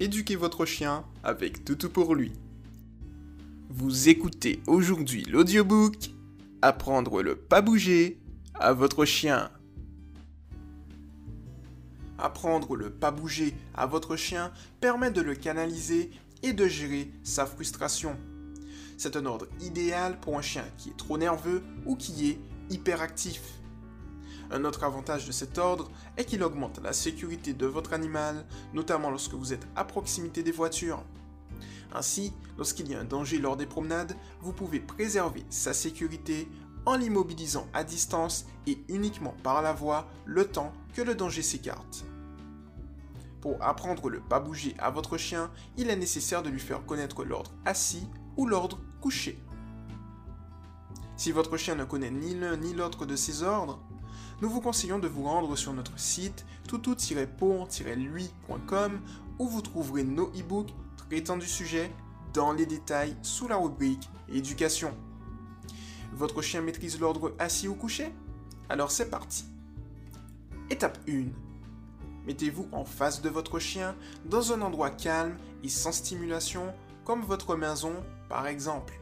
éduquez votre chien avec Toutou pour lui. Vous écoutez aujourd'hui l'audiobook Apprendre le pas bouger à votre chien. Apprendre le pas bouger à votre chien permet de le canaliser et de gérer sa frustration. C'est un ordre idéal pour un chien qui est trop nerveux ou qui est hyperactif. Un autre avantage de cet ordre est qu'il augmente la sécurité de votre animal, notamment lorsque vous êtes à proximité des voitures. Ainsi, lorsqu'il y a un danger lors des promenades, vous pouvez préserver sa sécurité en l'immobilisant à distance et uniquement par la voix le temps que le danger s'écarte. Pour apprendre le pas bouger à votre chien, il est nécessaire de lui faire connaître l'ordre assis ou l'ordre couché. Si votre chien ne connaît ni l'un ni l'autre de ces ordres, nous vous conseillons de vous rendre sur notre site toutou-pont-lui.com où vous trouverez nos e-books traitant du sujet dans les détails sous la rubrique éducation. Votre chien maîtrise l'ordre assis ou couché Alors c'est parti. Étape 1. Mettez-vous en face de votre chien dans un endroit calme et sans stimulation comme votre maison par exemple.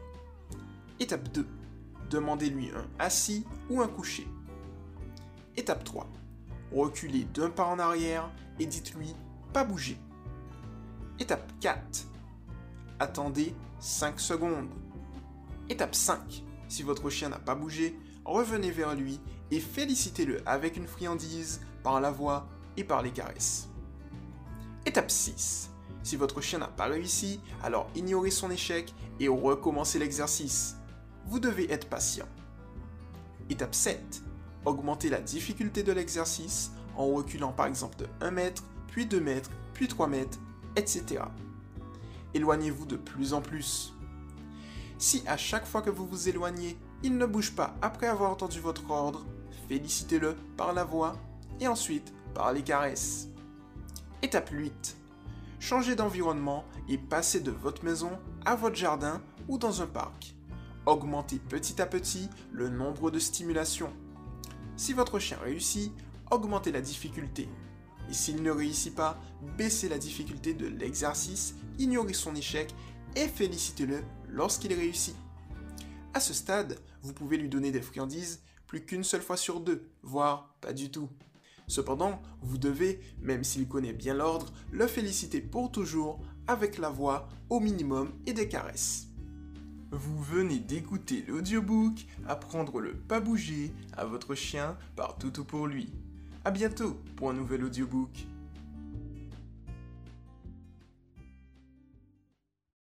Étape 2. Demandez-lui un assis ou un couché. Étape 3. Reculez d'un pas en arrière et dites-lui pas bouger. Étape 4. Attendez 5 secondes. Étape 5. Si votre chien n'a pas bougé, revenez vers lui et félicitez-le avec une friandise par la voix et par les caresses. Étape 6. Si votre chien n'a pas réussi, alors ignorez son échec et recommencez l'exercice. Vous devez être patient. Étape 7. Augmentez la difficulté de l'exercice en reculant par exemple de 1 mètre, puis 2 mètres, puis 3 mètres, etc. Éloignez-vous de plus en plus. Si à chaque fois que vous vous éloignez, il ne bouge pas après avoir entendu votre ordre, félicitez-le par la voix et ensuite par les caresses. Étape 8. Changez d'environnement et passez de votre maison à votre jardin ou dans un parc. Augmentez petit à petit le nombre de stimulations. Si votre chien réussit, augmentez la difficulté. Et s'il ne réussit pas, baissez la difficulté de l'exercice, ignorez son échec et félicitez-le lorsqu'il réussit. À ce stade, vous pouvez lui donner des friandises plus qu'une seule fois sur deux, voire pas du tout. Cependant, vous devez, même s'il connaît bien l'ordre, le féliciter pour toujours avec la voix au minimum et des caresses. Vous venez d'écouter l'audiobook Apprendre le pas bouger à votre chien par Toutou pour lui. A bientôt pour un nouvel audiobook.